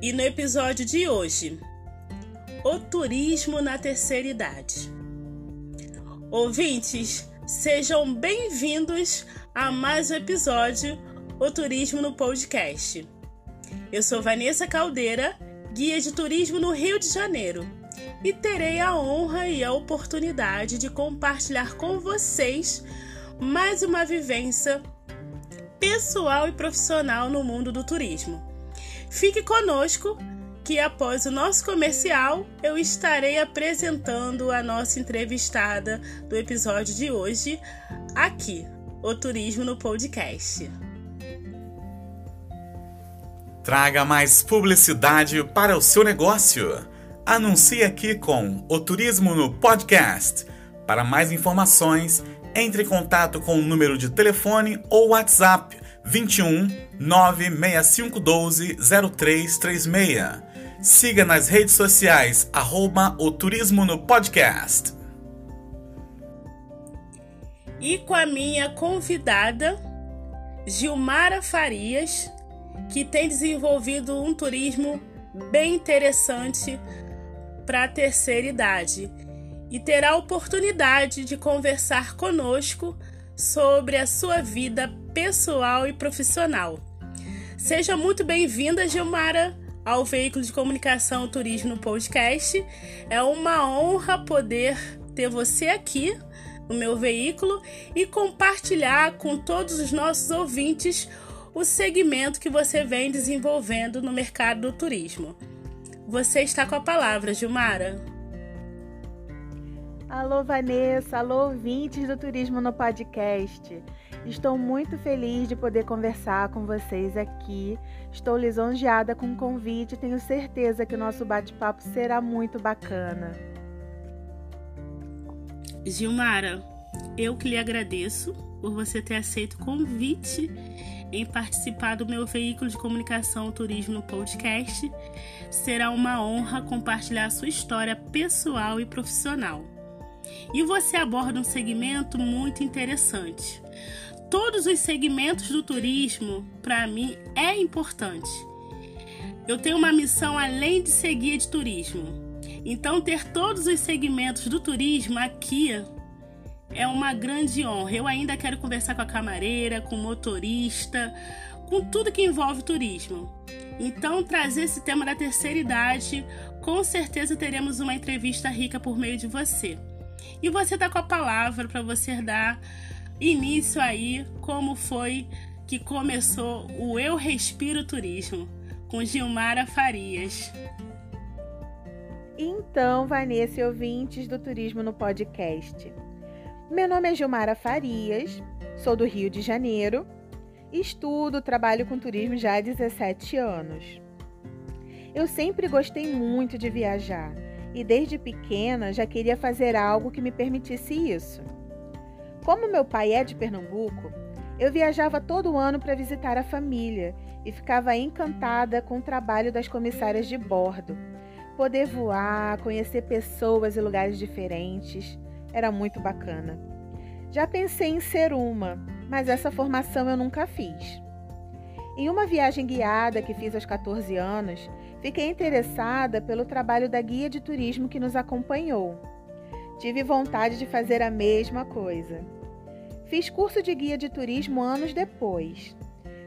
E no episódio de hoje, o turismo na terceira idade. Ouvintes, sejam bem-vindos a mais um episódio O Turismo no Podcast. Eu sou Vanessa Caldeira, guia de turismo no Rio de Janeiro, e terei a honra e a oportunidade de compartilhar com vocês mais uma vivência pessoal e profissional no mundo do turismo. Fique conosco que após o nosso comercial eu estarei apresentando a nossa entrevistada do episódio de hoje aqui, o Turismo no Podcast. Traga mais publicidade para o seu negócio. Anuncie aqui com o Turismo no Podcast. Para mais informações, entre em contato com o número de telefone ou WhatsApp 21 96512 0336. Siga nas redes sociais, arroba o Turismo no Podcast. E com a minha convidada, Gilmara Farias, que tem desenvolvido um turismo bem interessante para a terceira idade e terá a oportunidade de conversar conosco sobre a sua vida pessoal e profissional. Seja muito bem-vinda, Gilmara, ao veículo de comunicação Turismo Podcast. É uma honra poder ter você aqui no meu veículo e compartilhar com todos os nossos ouvintes o segmento que você vem desenvolvendo no mercado do turismo. Você está com a palavra, Gilmara. Alô, Vanessa, alô, ouvintes do Turismo no Podcast. Estou muito feliz de poder conversar com vocês aqui. Estou lisonjeada com o convite e tenho certeza que o nosso bate-papo será muito bacana. Gilmara, eu que lhe agradeço por você ter aceito o convite em participar do meu veículo de comunicação Turismo Podcast. Será uma honra compartilhar a sua história pessoal e profissional e você aborda um segmento muito interessante. Todos os segmentos do turismo, para mim, é importante. Eu tenho uma missão além de ser guia de turismo. Então, ter todos os segmentos do turismo aqui é uma grande honra. Eu ainda quero conversar com a camareira, com o motorista, com tudo que envolve turismo. Então, trazer esse tema da terceira idade, com certeza teremos uma entrevista rica por meio de você. E você tá com a palavra para você dar início aí como foi que começou o Eu Respiro Turismo com Gilmara Farias. Então, Vanessa e ouvintes do Turismo no Podcast. Meu nome é Gilmara Farias, sou do Rio de Janeiro, estudo, trabalho com turismo já há 17 anos. Eu sempre gostei muito de viajar e desde pequena já queria fazer algo que me permitisse isso. Como meu pai é de Pernambuco, eu viajava todo ano para visitar a família e ficava encantada com o trabalho das comissárias de bordo. Poder voar, conhecer pessoas e lugares diferentes, era muito bacana. Já pensei em ser uma, mas essa formação eu nunca fiz. Em uma viagem guiada que fiz aos 14 anos, Fiquei interessada pelo trabalho da guia de turismo que nos acompanhou. Tive vontade de fazer a mesma coisa. Fiz curso de guia de turismo anos depois.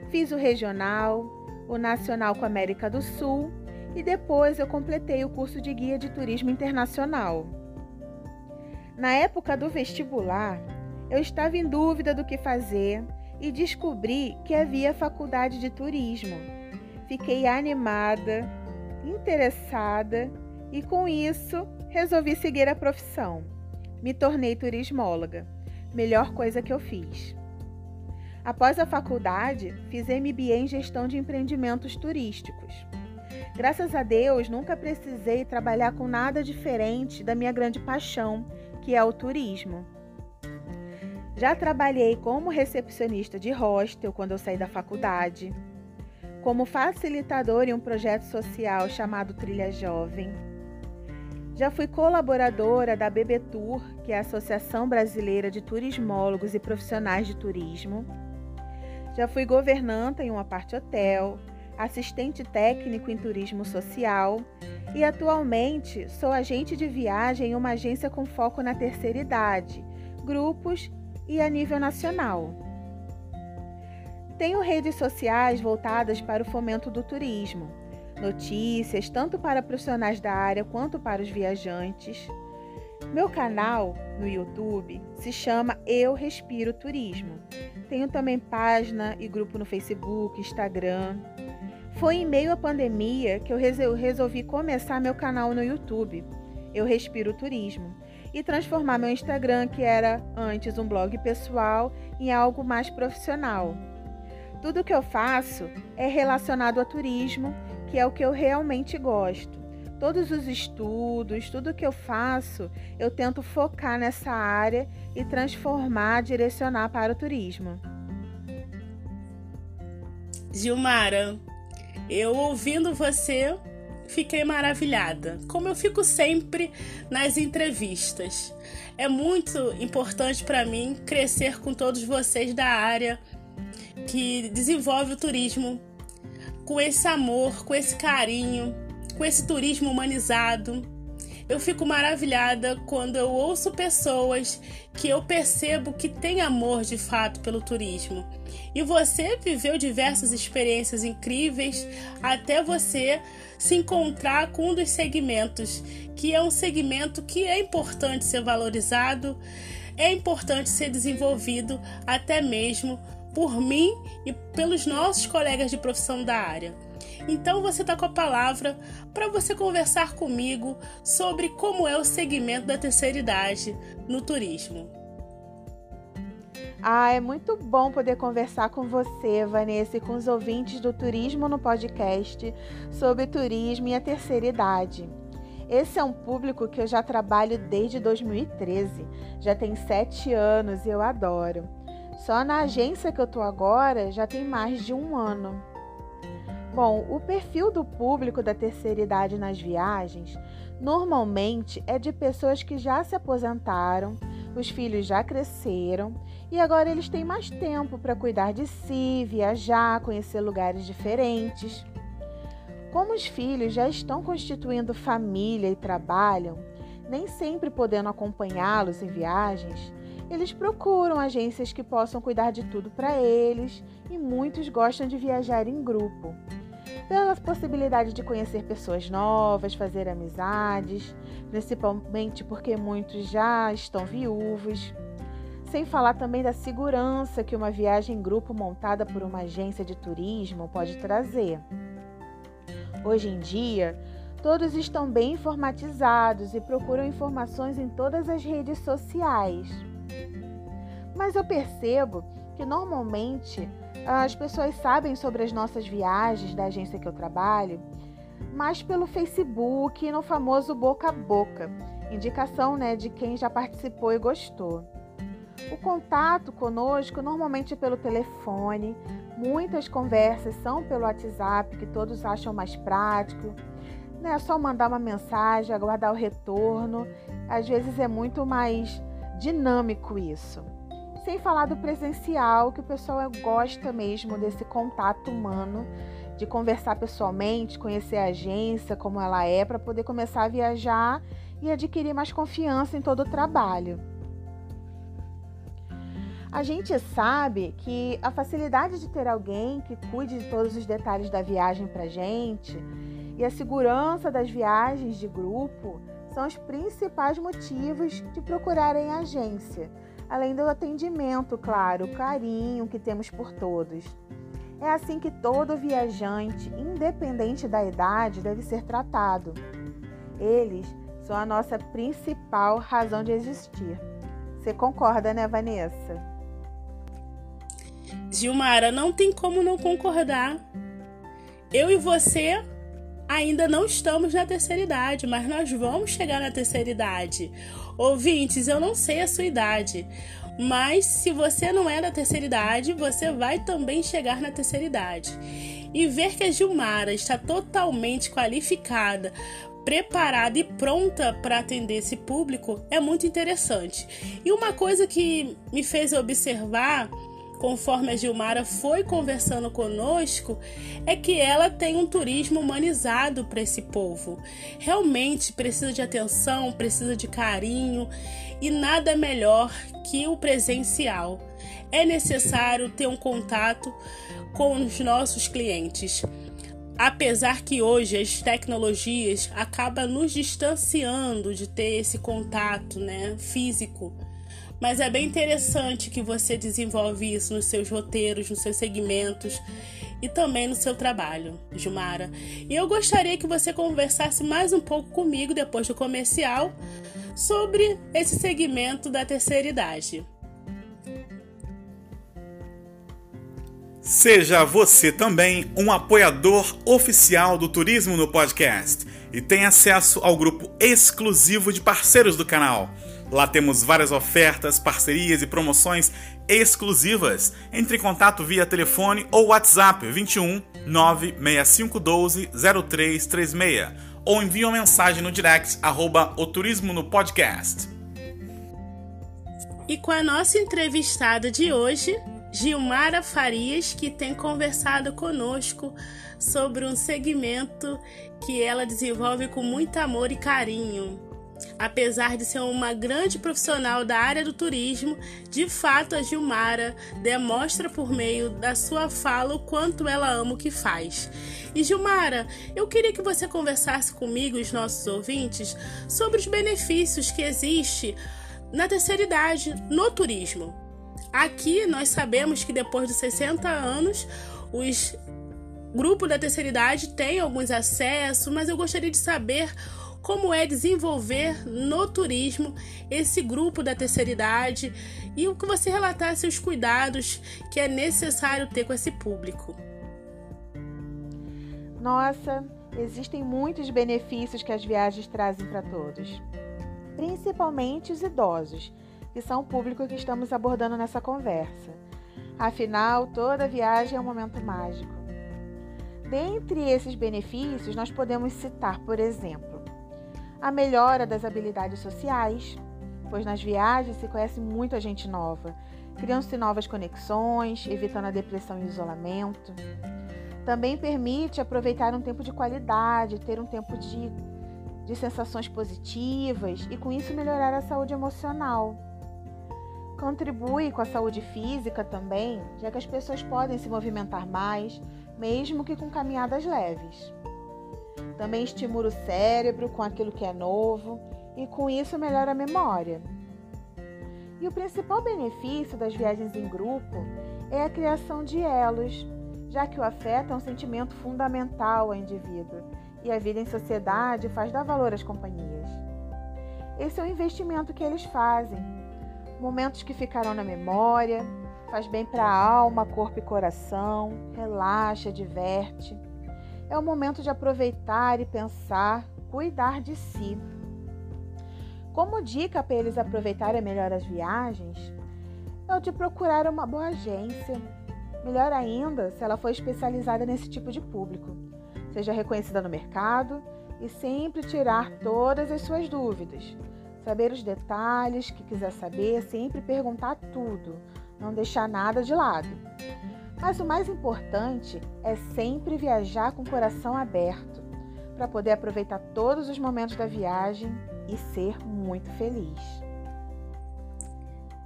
Fiz o regional, o nacional com a América do Sul e depois eu completei o curso de guia de turismo internacional. Na época do vestibular, eu estava em dúvida do que fazer e descobri que havia faculdade de turismo. Fiquei animada interessada e com isso resolvi seguir a profissão. Me tornei turismóloga, melhor coisa que eu fiz. Após a faculdade, fiz MBA em gestão de empreendimentos turísticos. Graças a Deus, nunca precisei trabalhar com nada diferente da minha grande paixão, que é o turismo. Já trabalhei como recepcionista de hostel quando eu saí da faculdade como facilitador em um projeto social chamado Trilha Jovem. Já fui colaboradora da BB Tour, que é a Associação Brasileira de Turismólogos e Profissionais de Turismo. Já fui governanta em uma parte hotel, assistente técnico em turismo social e atualmente sou agente de viagem em uma agência com foco na terceira idade, grupos e a nível nacional. Tenho redes sociais voltadas para o fomento do turismo, notícias tanto para profissionais da área quanto para os viajantes. Meu canal no YouTube se chama Eu Respiro Turismo. Tenho também página e grupo no Facebook, Instagram. Foi em meio à pandemia que eu resolvi começar meu canal no YouTube, Eu Respiro Turismo, e transformar meu Instagram, que era antes um blog pessoal, em algo mais profissional. Tudo que eu faço é relacionado a turismo, que é o que eu realmente gosto. Todos os estudos, tudo que eu faço, eu tento focar nessa área e transformar, direcionar para o turismo. Gilmara, eu ouvindo você, fiquei maravilhada, como eu fico sempre nas entrevistas. É muito importante para mim crescer com todos vocês da área que desenvolve o turismo com esse amor, com esse carinho, com esse turismo humanizado. Eu fico maravilhada quando eu ouço pessoas que eu percebo que têm amor de fato pelo turismo. E você viveu diversas experiências incríveis até você se encontrar com um dos segmentos, que é um segmento que é importante ser valorizado, é importante ser desenvolvido até mesmo por mim e pelos nossos colegas de profissão da área. Então você está com a palavra para você conversar comigo sobre como é o segmento da terceira idade no turismo. Ah, é muito bom poder conversar com você, Vanessa, e com os ouvintes do Turismo no podcast sobre turismo e a terceira idade. Esse é um público que eu já trabalho desde 2013, já tem sete anos e eu adoro. Só na agência que eu tô agora já tem mais de um ano. Bom, o perfil do público da terceira idade nas viagens normalmente é de pessoas que já se aposentaram, os filhos já cresceram e agora eles têm mais tempo para cuidar de si, viajar, conhecer lugares diferentes. Como os filhos já estão constituindo família e trabalham, nem sempre podendo acompanhá-los em viagens, eles procuram agências que possam cuidar de tudo para eles e muitos gostam de viajar em grupo pela possibilidade de conhecer pessoas novas, fazer amizades, principalmente porque muitos já estão viúvos. Sem falar também da segurança que uma viagem em grupo montada por uma agência de turismo pode trazer. Hoje em dia, todos estão bem informatizados e procuram informações em todas as redes sociais. Mas eu percebo que normalmente as pessoas sabem sobre as nossas viagens da agência que eu trabalho, mas pelo Facebook e no famoso boca a boca, indicação né, de quem já participou e gostou. O contato conosco normalmente é pelo telefone, muitas conversas são pelo WhatsApp, que todos acham mais prático. Né? É só mandar uma mensagem, aguardar o retorno. Às vezes é muito mais dinâmico isso. Sem falar do presencial, que o pessoal gosta mesmo desse contato humano, de conversar pessoalmente, conhecer a agência, como ela é, para poder começar a viajar e adquirir mais confiança em todo o trabalho. A gente sabe que a facilidade de ter alguém que cuide de todos os detalhes da viagem para gente e a segurança das viagens de grupo são os principais motivos de procurarem a agência além do atendimento, claro, carinho que temos por todos. É assim que todo viajante, independente da idade, deve ser tratado. Eles são a nossa principal razão de existir. Você concorda, né, Vanessa? Gilmara, não tem como não concordar. Eu e você ainda não estamos na terceira idade, mas nós vamos chegar na terceira idade. Ouvintes, eu não sei a sua idade, mas se você não é da terceira idade, você vai também chegar na terceira idade. E ver que a Gilmara está totalmente qualificada, preparada e pronta para atender esse público é muito interessante. E uma coisa que me fez observar conforme a Gilmara foi conversando conosco, é que ela tem um turismo humanizado para esse povo. Realmente precisa de atenção, precisa de carinho e nada melhor que o presencial. É necessário ter um contato com os nossos clientes. Apesar que hoje as tecnologias acabam nos distanciando de ter esse contato né, físico mas é bem interessante que você desenvolve isso nos seus roteiros, nos seus segmentos e também no seu trabalho, Jumara. E eu gostaria que você conversasse mais um pouco comigo depois do comercial sobre esse segmento da terceira idade. Seja você também um apoiador oficial do Turismo no Podcast e tenha acesso ao grupo exclusivo de parceiros do canal. Lá temos várias ofertas, parcerias e promoções exclusivas. Entre em contato via telefone ou WhatsApp 21 96512 0336 ou envie uma mensagem no direct arroba o turismo no podcast. E com a nossa entrevistada de hoje, Gilmara Farias, que tem conversado conosco sobre um segmento que ela desenvolve com muito amor e carinho Apesar de ser uma grande profissional da área do turismo, de fato a Gilmara demonstra por meio da sua fala o quanto ela ama o que faz. E Gilmara, eu queria que você conversasse comigo e os nossos ouvintes sobre os benefícios que existe na terceira idade no turismo. Aqui nós sabemos que depois de 60 anos, os grupos da terceira idade têm alguns acessos, mas eu gostaria de saber como é desenvolver no turismo esse grupo da terceira idade e o que você relatasse os cuidados que é necessário ter com esse público. Nossa, existem muitos benefícios que as viagens trazem para todos, principalmente os idosos, que são o público que estamos abordando nessa conversa. Afinal, toda viagem é um momento mágico. Dentre esses benefícios, nós podemos citar, por exemplo, a melhora das habilidades sociais, pois nas viagens se conhece muita gente nova, criando-se novas conexões, evitando a depressão e isolamento. Também permite aproveitar um tempo de qualidade, ter um tempo de, de sensações positivas e, com isso, melhorar a saúde emocional. Contribui com a saúde física também, já que as pessoas podem se movimentar mais, mesmo que com caminhadas leves. Também estimula o cérebro com aquilo que é novo e com isso melhora a memória. E o principal benefício das viagens em grupo é a criação de elos, já que o afeto é um sentimento fundamental ao indivíduo e a vida em sociedade faz dar valor às companhias. Esse é o investimento que eles fazem. Momentos que ficarão na memória, faz bem para a alma, corpo e coração, relaxa, diverte. É o momento de aproveitar e pensar, cuidar de si. Como dica para eles aproveitarem melhor as viagens, é o de procurar uma boa agência. Melhor ainda se ela for especializada nesse tipo de público. Seja reconhecida no mercado e sempre tirar todas as suas dúvidas. Saber os detalhes que quiser saber, sempre perguntar tudo, não deixar nada de lado. Mas o mais importante é sempre viajar com o coração aberto, para poder aproveitar todos os momentos da viagem e ser muito feliz.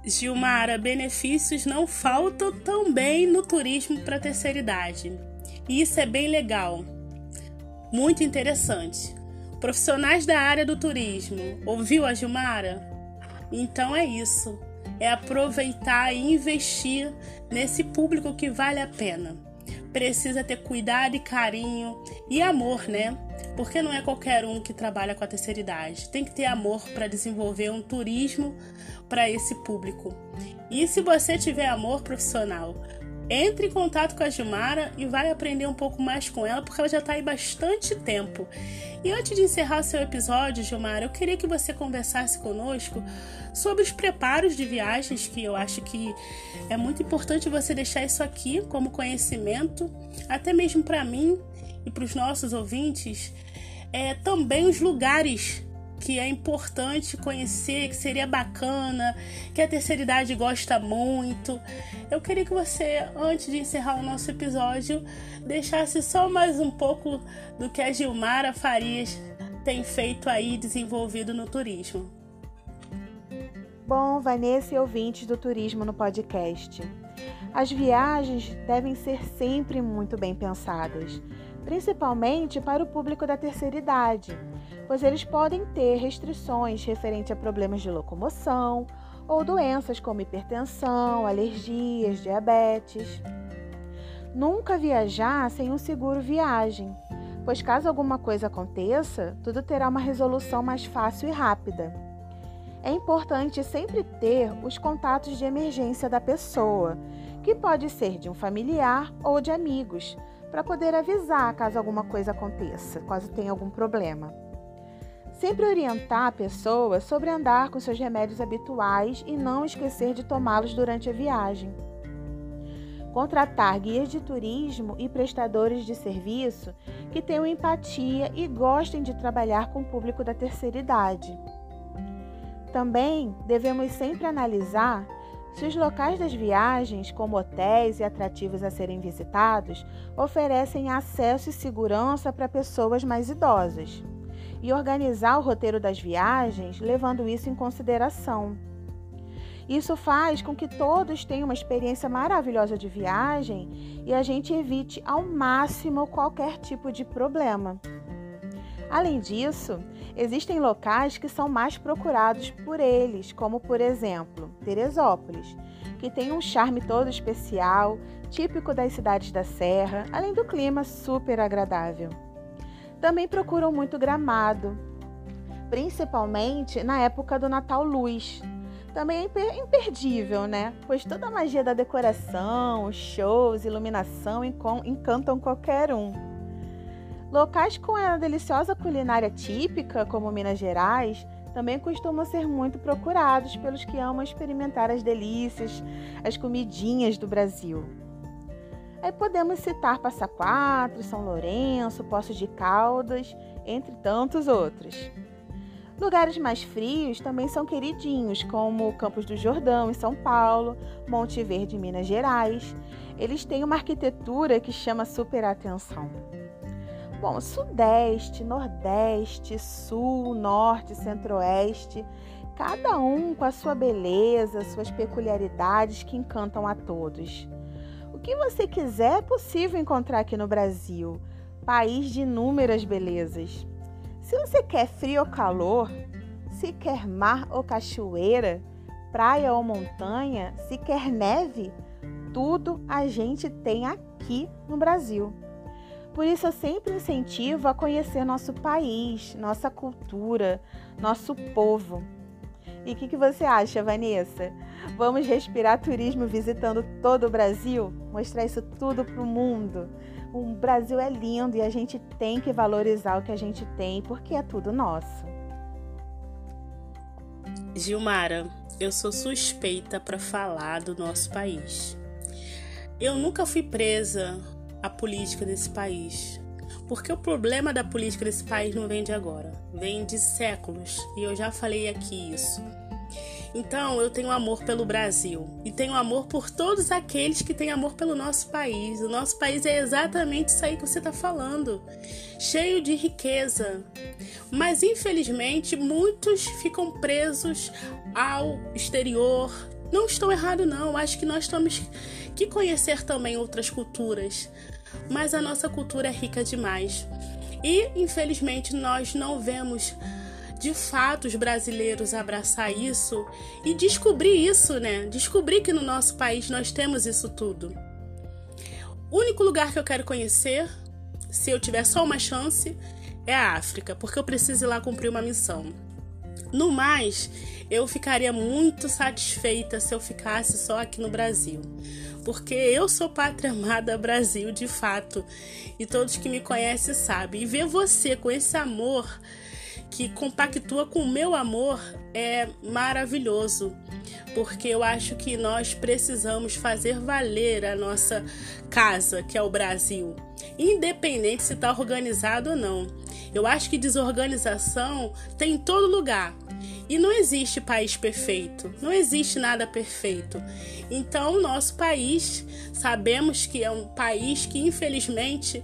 Gilmara, benefícios não faltam também no turismo para terceira idade. E isso é bem legal, muito interessante. Profissionais da área do turismo, ouviu a Gilmara? Então é isso é aproveitar e investir nesse público que vale a pena. Precisa ter cuidado e carinho e amor, né? Porque não é qualquer um que trabalha com a terceira idade. Tem que ter amor para desenvolver um turismo para esse público. E se você tiver amor profissional entre em contato com a Gilmara e vai aprender um pouco mais com ela, porque ela já está aí bastante tempo. E antes de encerrar o seu episódio, Gilmara, eu queria que você conversasse conosco sobre os preparos de viagens, que eu acho que é muito importante você deixar isso aqui como conhecimento, até mesmo para mim e para os nossos ouvintes, é, também os lugares que é importante conhecer, que seria bacana, que a terceira idade gosta muito. Eu queria que você, antes de encerrar o nosso episódio, deixasse só mais um pouco do que a Gilmara Farias tem feito aí, desenvolvido no turismo. Bom, Vanessa e ouvintes do Turismo no Podcast. As viagens devem ser sempre muito bem pensadas, principalmente para o público da terceira idade, pois eles podem ter restrições referentes a problemas de locomoção ou doenças como hipertensão, alergias, diabetes. Nunca viajar sem um seguro viagem, pois caso alguma coisa aconteça, tudo terá uma resolução mais fácil e rápida. É importante sempre ter os contatos de emergência da pessoa, que pode ser de um familiar ou de amigos, para poder avisar caso alguma coisa aconteça, caso tenha algum problema. Sempre orientar a pessoa sobre andar com seus remédios habituais e não esquecer de tomá-los durante a viagem. Contratar guias de turismo e prestadores de serviço que tenham empatia e gostem de trabalhar com o público da terceira idade. Também devemos sempre analisar se os locais das viagens, como hotéis e atrativos a serem visitados, oferecem acesso e segurança para pessoas mais idosas, e organizar o roteiro das viagens levando isso em consideração. Isso faz com que todos tenham uma experiência maravilhosa de viagem e a gente evite ao máximo qualquer tipo de problema. Além disso, existem locais que são mais procurados por eles, como por exemplo Teresópolis, que tem um charme todo especial, típico das cidades da Serra, além do clima super agradável. Também procuram muito Gramado, principalmente na época do Natal Luz. Também é imperdível, né? Pois toda a magia da decoração, shows, iluminação encantam qualquer um. Locais com a deliciosa culinária típica, como Minas Gerais, também costumam ser muito procurados pelos que amam experimentar as delícias, as comidinhas do Brasil. Aí podemos citar Passa Quatro, São Lourenço, Poços de Caldas, entre tantos outros. Lugares mais frios também são queridinhos, como Campos do Jordão, em São Paulo, Monte Verde, em Minas Gerais. Eles têm uma arquitetura que chama super atenção. Bom, Sudeste, Nordeste, Sul, Norte, Centro-Oeste, cada um com a sua beleza, suas peculiaridades que encantam a todos. Que você quiser é possível encontrar aqui no Brasil, país de inúmeras belezas. Se você quer frio ou calor, se quer mar ou cachoeira, praia ou montanha, se quer neve, tudo a gente tem aqui no Brasil. Por isso eu sempre incentivo a conhecer nosso país, nossa cultura, nosso povo. E o que, que, você acha, Vanessa? Vamos respirar turismo visitando todo o Brasil? Mostrar isso tudo para o mundo? O Brasil é lindo e a gente tem que valorizar o que a gente tem porque é tudo nosso. Gilmara, eu sou suspeita para falar do nosso país. Eu nunca fui presa a política desse país. Porque o problema da política desse país não vem de agora, vem de séculos, e eu já falei aqui isso. Então, eu tenho amor pelo Brasil e tenho amor por todos aqueles que têm amor pelo nosso país. O nosso país é exatamente isso aí que você está falando, cheio de riqueza. Mas, infelizmente, muitos ficam presos ao exterior. Não estou errado, não. Acho que nós temos que conhecer também outras culturas mas a nossa cultura é rica demais. E, infelizmente, nós não vemos de fato os brasileiros abraçar isso e descobrir isso, né? Descobrir que no nosso país nós temos isso tudo. O único lugar que eu quero conhecer, se eu tiver só uma chance, é a África, porque eu preciso ir lá cumprir uma missão. No mais, eu ficaria muito satisfeita se eu ficasse só aqui no Brasil porque eu sou pátria amada Brasil de fato. E todos que me conhecem sabem. E ver você com esse amor que compactua com o meu amor é maravilhoso, porque eu acho que nós precisamos fazer valer a nossa casa, que é o Brasil, independente se está organizado ou não. Eu acho que desorganização tem em todo lugar. E não existe país perfeito, não existe nada perfeito. Então, o nosso país, sabemos que é um país que infelizmente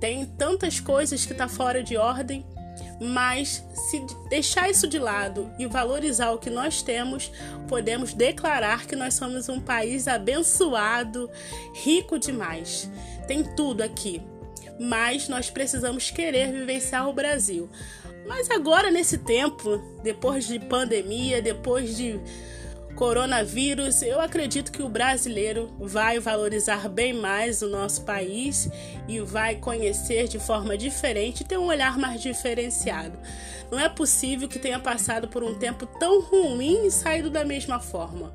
tem tantas coisas que está fora de ordem, mas se deixar isso de lado e valorizar o que nós temos, podemos declarar que nós somos um país abençoado, rico demais. Tem tudo aqui, mas nós precisamos querer vivenciar o Brasil. Mas agora, nesse tempo, depois de pandemia, depois de coronavírus, eu acredito que o brasileiro vai valorizar bem mais o nosso país e vai conhecer de forma diferente, ter um olhar mais diferenciado. Não é possível que tenha passado por um tempo tão ruim e saído da mesma forma.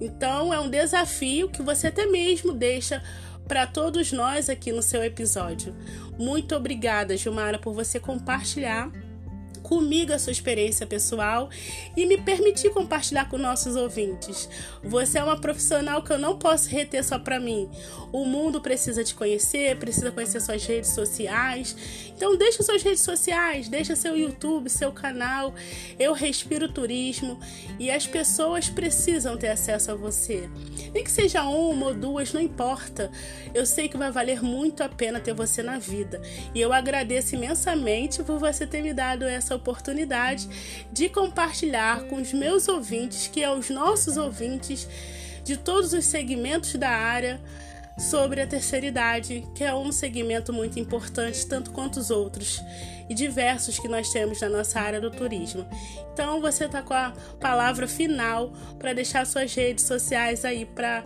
Então, é um desafio que você até mesmo deixa para todos nós aqui no seu episódio. Muito obrigada, Gilmara, por você compartilhar comigo a sua experiência pessoal e me permitir compartilhar com nossos ouvintes. Você é uma profissional que eu não posso reter só para mim. O mundo precisa te conhecer, precisa conhecer suas redes sociais. Então deixa suas redes sociais, deixa seu YouTube, seu canal. Eu respiro turismo e as pessoas precisam ter acesso a você. Nem que seja uma ou duas, não importa. Eu sei que vai valer muito a pena ter você na vida. E eu agradeço imensamente por você ter me dado essa oportunidade de compartilhar com os meus ouvintes, que é os nossos ouvintes de todos os segmentos da área sobre a terceira idade, que é um segmento muito importante, tanto quanto os outros e diversos que nós temos na nossa área do turismo. Então você está com a palavra final para deixar suas redes sociais aí para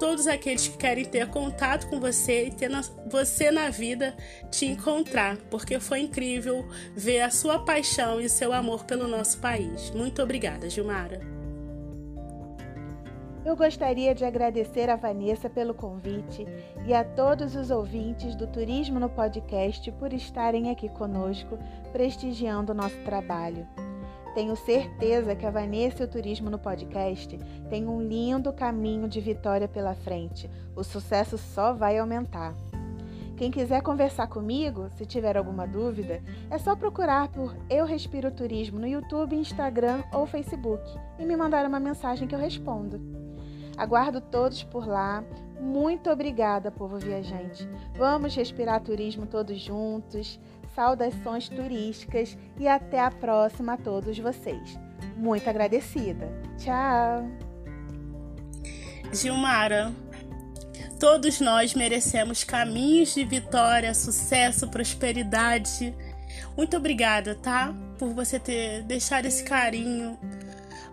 todos aqueles que querem ter contato com você e ter na, você na vida te encontrar, porque foi incrível ver a sua paixão e seu amor pelo nosso país. Muito obrigada, Gilmara. Eu gostaria de agradecer a Vanessa pelo convite e a todos os ouvintes do Turismo no Podcast por estarem aqui conosco, prestigiando o nosso trabalho. Tenho certeza que a Vanessa e o Turismo no Podcast têm um lindo caminho de vitória pela frente. O sucesso só vai aumentar. Quem quiser conversar comigo, se tiver alguma dúvida, é só procurar por Eu Respiro Turismo no YouTube, Instagram ou Facebook e me mandar uma mensagem que eu respondo. Aguardo todos por lá. Muito obrigada, povo viajante. Vamos respirar turismo todos juntos saudações turísticas e até a próxima a todos vocês. Muito agradecida. Tchau! Gilmara, todos nós merecemos caminhos de vitória, sucesso, prosperidade. Muito obrigada, tá? Por você ter deixado esse carinho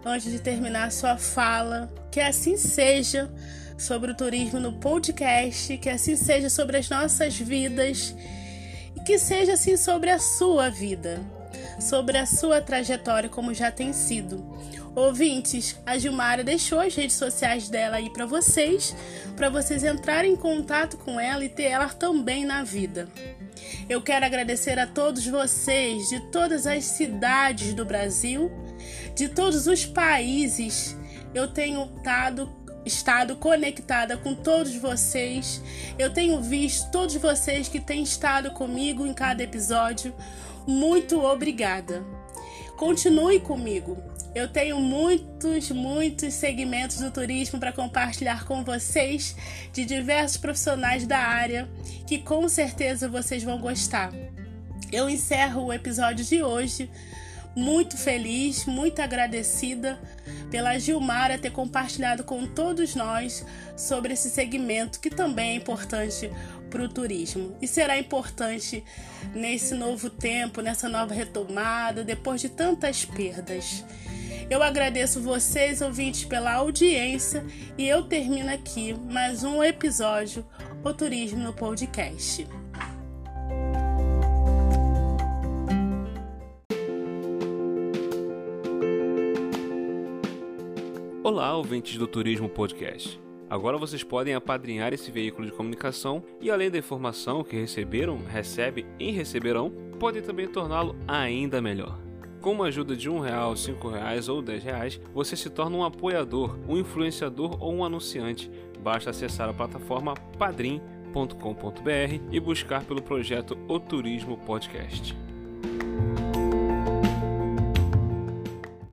antes de terminar sua fala. Que assim seja sobre o turismo no podcast, que assim seja sobre as nossas vidas que seja assim sobre a sua vida, sobre a sua trajetória, como já tem sido. Ouvintes, a Gilmara deixou as redes sociais dela aí para vocês, para vocês entrarem em contato com ela e ter ela também na vida. Eu quero agradecer a todos vocês de todas as cidades do Brasil, de todos os países. Eu tenho estado estado conectada com todos vocês. Eu tenho visto todos vocês que têm estado comigo em cada episódio. Muito obrigada. Continue comigo. Eu tenho muitos, muitos segmentos do turismo para compartilhar com vocês de diversos profissionais da área que com certeza vocês vão gostar. Eu encerro o episódio de hoje muito feliz, muito agradecida pela Gilmara ter compartilhado com todos nós sobre esse segmento que também é importante para o turismo e será importante nesse novo tempo, nessa nova retomada, depois de tantas perdas. Eu agradeço vocês, ouvintes, pela audiência e eu termino aqui mais um episódio O Turismo no Podcast. Olá, ouvintes do Turismo Podcast. Agora vocês podem apadrinhar esse veículo de comunicação e, além da informação que receberam, recebe e receberão, podem também torná-lo ainda melhor. Com uma ajuda de um real, cinco reais ou dez reais, você se torna um apoiador, um influenciador ou um anunciante. Basta acessar a plataforma padrim.com.br e buscar pelo projeto O Turismo Podcast.